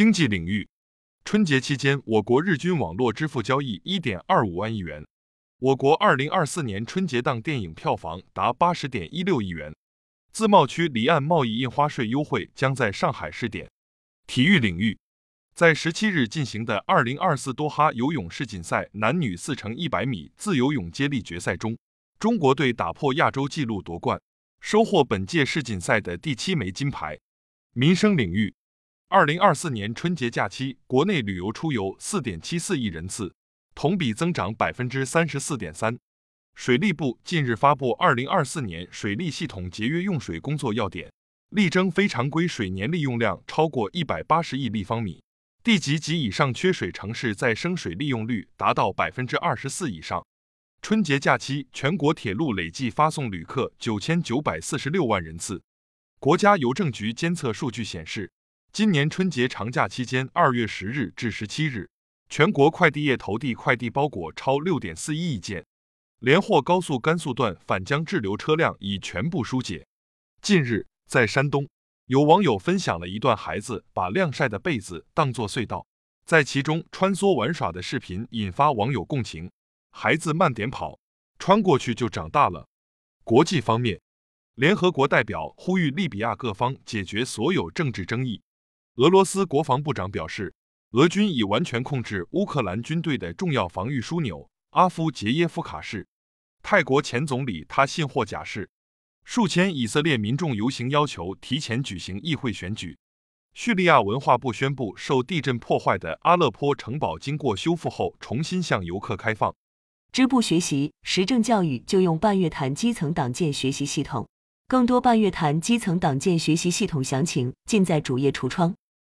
经济领域，春节期间，我国日均网络支付交易一点二五万亿元。我国二零二四年春节档电影票房达八十点一六亿元。自贸区离岸贸易印花税优惠将在上海试点。体育领域，在十七日进行的二零二四多哈游泳世锦赛男女四乘一百米自由泳接力决赛中，中国队打破亚洲纪录夺冠，收获本届世锦赛的第七枚金牌。民生领域。二零二四年春节假期，国内旅游出游四点七四亿人次，同比增长百分之三十四点三。水利部近日发布二零二四年水利系统节约用水工作要点，力争非常规水年利用量超过一百八十亿立方米，地级及以上缺水城市再生水利用率达到百分之二十四以上。春节假期，全国铁路累计发送旅客九千九百四十六万人次。国家邮政局监测数据显示。今年春节长假期间，二月十日至十七日，全国快递业投递快递包裹超六点四一亿件。连霍高速甘肃段返疆滞留车辆已全部疏解。近日，在山东，有网友分享了一段孩子把晾晒的被子当作隧道，在其中穿梭玩耍的视频，引发网友共情。孩子慢点跑，穿过去就长大了。国际方面，联合国代表呼吁利比亚各方解决所有政治争议。俄罗斯国防部长表示，俄军已完全控制乌克兰军队的重要防御枢纽阿夫杰耶夫卡市。泰国前总理他信或假释。数千以色列民众游行要求提前举行议会选举。叙利亚文化部宣布，受地震破坏的阿勒颇城堡经过修复后重新向游客开放。支部学习时政教育就用半月谈基层党建学习系统。更多半月谈基层党建学习系统详情尽在主页橱窗。